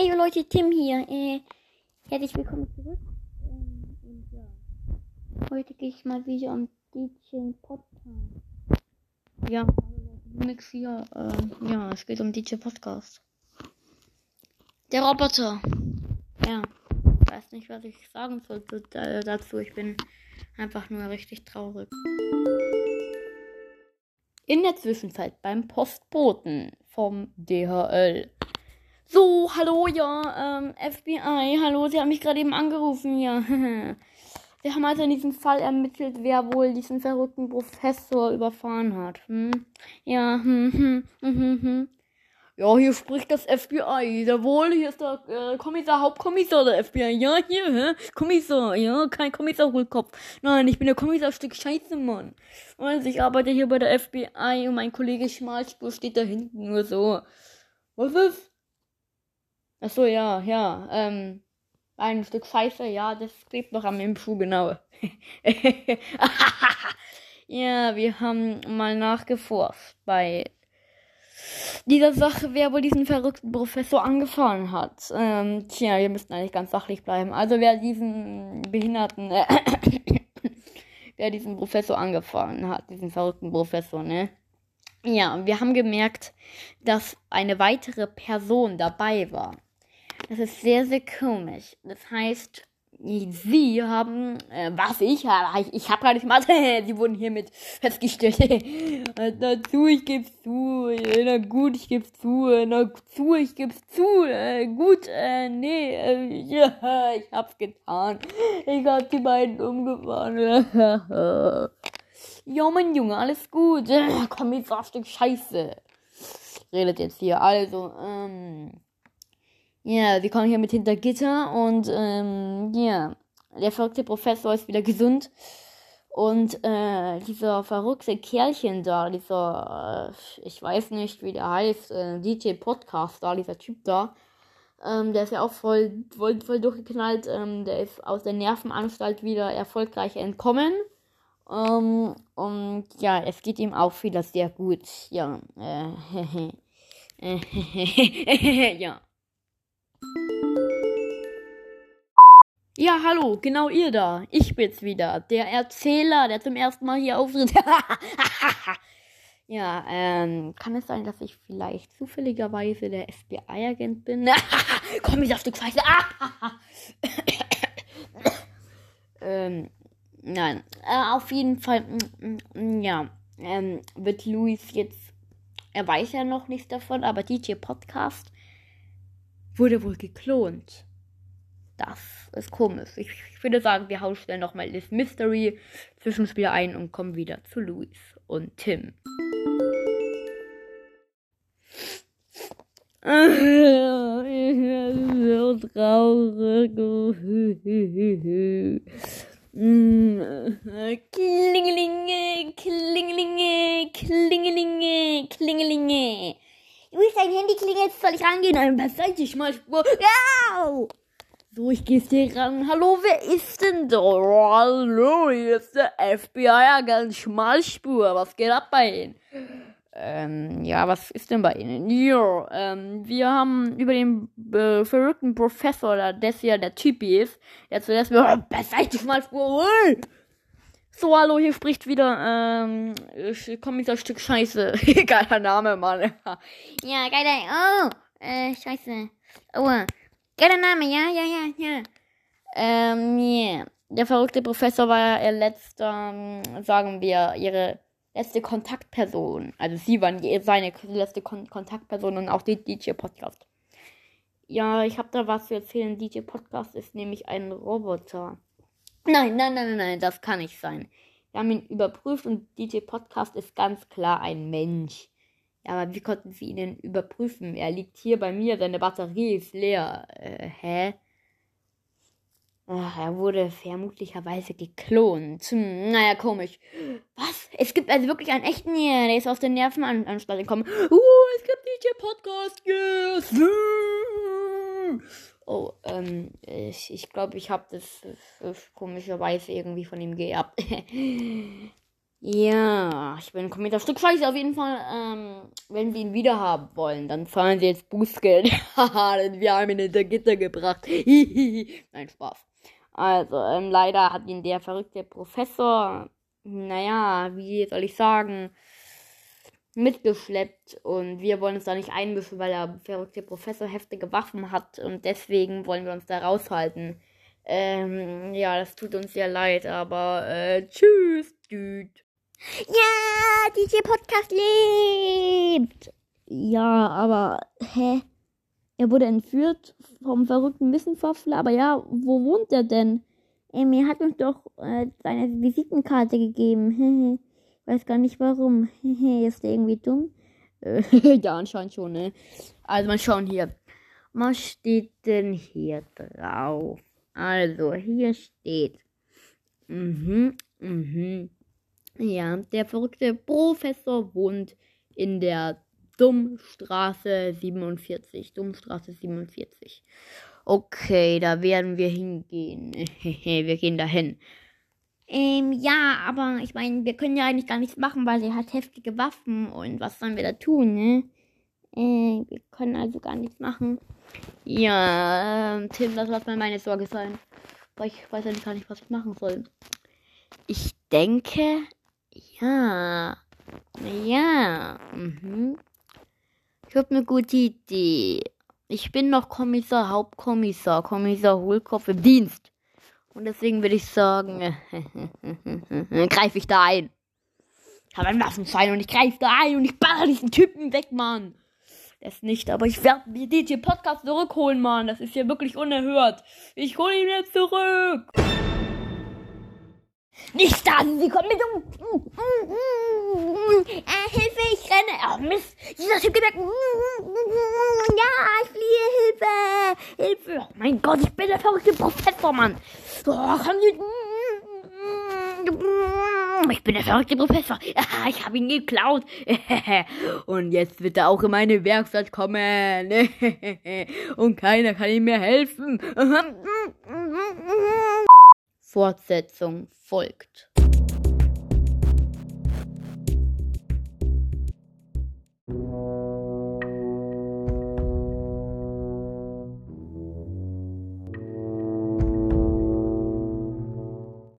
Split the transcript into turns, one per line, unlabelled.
Ey Leute, Tim hier. Äh, herzlich willkommen zurück. Ähm, und ja. Heute gehe ich mal wieder um DJ Podcast. Ja, nix hier. Äh, ja, es geht um DJ Podcast. Der Roboter. Ja. Ich weiß nicht, was ich sagen soll dazu. Ich bin einfach nur richtig traurig. In der Zwischenzeit beim Postboten vom DHL. So, hallo, ja, ähm, FBI, hallo, Sie haben mich gerade eben angerufen, ja. Sie haben also in diesem Fall ermittelt, wer wohl diesen verrückten Professor überfahren hat. Hm? Ja, hm, hm, hm, hm, hm. Ja, hier spricht das FBI. Jawohl, hier ist der äh, Kommissar, Hauptkommissar der FBI. Ja, hier, hä? Kommissar, ja, kein Kommissar Hohlkopf. Nein, ich bin der Kommissar Stück Scheiße, Mann. Also, ich arbeite hier bei der FBI und mein Kollege Schmalspur steht da hinten nur so. Was ist? Ach so, ja, ja. Ähm, ein Stück Scheiße, ja, das klebt noch am Impfschuh, genau. ja, wir haben mal nachgeforscht bei dieser Sache, wer wohl diesen verrückten Professor angefahren hat. Ähm, tja, wir müssten eigentlich ganz sachlich bleiben. Also wer diesen Behinderten, äh, wer diesen Professor angefahren hat, diesen verrückten Professor, ne? Ja, wir haben gemerkt, dass eine weitere Person dabei war. Das ist sehr, sehr komisch. Das heißt, sie haben, äh, was ich habe, ich, ich habe gar nicht mal, sie wurden hiermit festgestellt. na zu, ich geb's zu, na gut, ich geb's zu, na zu, ich geb's zu, äh, gut, äh, nee, äh, ja, ich hab's getan. Ich hab die beiden umgefahren. ja, mein Junge, alles gut. Komm, jetzt ein Stück Scheiße. Redet jetzt hier, also, ähm, ja, wir kommen hier mit hinter Gitter und ähm, ja, der verrückte Professor ist wieder gesund. Und äh, dieser verrückte Kerlchen da, dieser, äh, ich weiß nicht, wie der heißt, äh, DJ Podcaster, dieser Typ da, ähm, der ist ja auch voll, voll, voll durchgeknallt. Ähm, der ist aus der Nervenanstalt wieder erfolgreich entkommen. Ähm, und ja, es geht ihm auch wieder sehr gut. Ja, äh, ja. Ja, hallo, genau ihr da. Ich bin's wieder. Der Erzähler, der zum ersten Mal hier auftritt. ja, ähm, kann es sein, dass ich vielleicht zufälligerweise der FBI-Agent bin? Komm, ich auf Stück Scheiße. ähm, nein. Äh, auf jeden Fall, mm, mm, ja, ähm, wird Luis jetzt, er weiß ja noch nichts davon, aber DJ Podcast wurde wohl geklont. Das ist komisch. Ich, ich würde sagen, wir hauen schnell nochmal das Mystery Zwischenspiel ein und kommen wieder zu Luis und Tim. so traurig. Klingelinge, klingelinge, klingelinge, klingelinge. Luis, dein Handy klingelt, soll ich rangehen? Beiseite, ich mal. Ja! So, ich geh's dir ran. Hallo, wer ist denn da? Hallo, hier ist der FBI-Agent Schmalspur. Was geht ab bei Ihnen? Ähm, ja, was ist denn bei Ihnen? Ja, ähm, wir haben über den äh, verrückten Professor, der das ja der Typi ist, der zuerst mir, oh, Schmalspur! So, hallo, hier spricht wieder, ähm, Kommissar Stück Scheiße. Geiler Name, Mann. ja, geiler, oh, äh, Scheiße. Oh, Geiler Name, ja, ja, ja, ja. Ähm, yeah. Der verrückte Professor war ihr letzter, ähm, sagen wir, ihre letzte Kontaktperson. Also sie waren seine letzte Kon Kontaktperson und auch die DJ-Podcast. Ja, ich habe da was zu erzählen. DJ-Podcast ist nämlich ein Roboter. Nein, nein, nein, nein, das kann nicht sein. Wir haben ihn überprüft und DJ-Podcast ist ganz klar ein Mensch. Ja, aber wie konnten sie ihn überprüfen? Er liegt hier bei mir, seine Batterie ist leer. Äh, hä? Ach, er wurde vermutlicherweise geklont. Hm, naja, komisch. Was? Es gibt also wirklich einen echten hier, der ist aus der Nervenanstalt gekommen. Uh, es gibt DJ Podcast, yes! Oh, ähm, ich, ich glaube, ich habe das, das, komischerweise irgendwie von ihm geerbt. Ja, ich bin Kommentar Stückweise auf jeden Fall. Ähm, wenn wir ihn wieder haben wollen, dann zahlen sie jetzt Bußgeld. Haha, denn wir haben ihn hinter Gitter gebracht. Nein, Spaß. Also, ähm, leider hat ihn der verrückte Professor, naja, wie soll ich sagen, mitgeschleppt und wir wollen uns da nicht einmischen, weil der verrückte Professor heftige Waffen hat und deswegen wollen wir uns da raushalten. Ähm, ja, das tut uns sehr leid, aber äh, tschüss, Dude. Ja, DJ Podcast lebt. Ja, aber hä? Er wurde entführt vom verrückten Wissenschaftler, aber ja, wo wohnt er denn? Ähm, er hat uns doch äh, seine Visitenkarte gegeben. Weiß gar nicht warum. Ist der irgendwie dumm? ja, anscheinend schon, ne? Also mal schauen hier. Was steht denn hier drauf? Also, hier steht. Mhm, mhm. Ja, der verrückte Professor wohnt in der Dummstraße 47. Dummstraße 47. Okay, da werden wir hingehen. wir gehen dahin. Ähm, ja, aber ich meine, wir können ja eigentlich gar nichts machen, weil er hat heftige Waffen und was sollen wir da tun, ne? Äh, wir können also gar nichts machen. Ja, äh, Tim, das wird mal meine Sorge sein. Weil ich weiß ja gar nicht, was ich machen soll. Ich denke, ja. Ja. Mhm. Ich habe eine gute Idee. Ich bin noch Kommissar, Hauptkommissar, Kommissar Hohlkopf im Dienst. Und deswegen würde ich sagen, greife ich da ein. Ich habe einen Waffenschein und ich greife da ein und ich baller diesen Typen weg, Mann. Das nicht, aber ich werde mir DJ Podcast zurückholen, Mann. Das ist ja wirklich unerhört. Ich hole ihn jetzt zurück. Nicht da, sie kommen mit um. Äh, Hilfe, ich renne. Oh Mist, dieser Typ geht weg. Ja, ich fliehe, Hilfe. Hilfe. Oh mein Gott, ich bin der verrückte Professor, Mann. Ich bin der verrückte Professor. Ich habe ihn geklaut. Und jetzt wird er auch in meine Werkstatt kommen. Und keiner kann ihm mehr helfen. Fortsetzung folgt.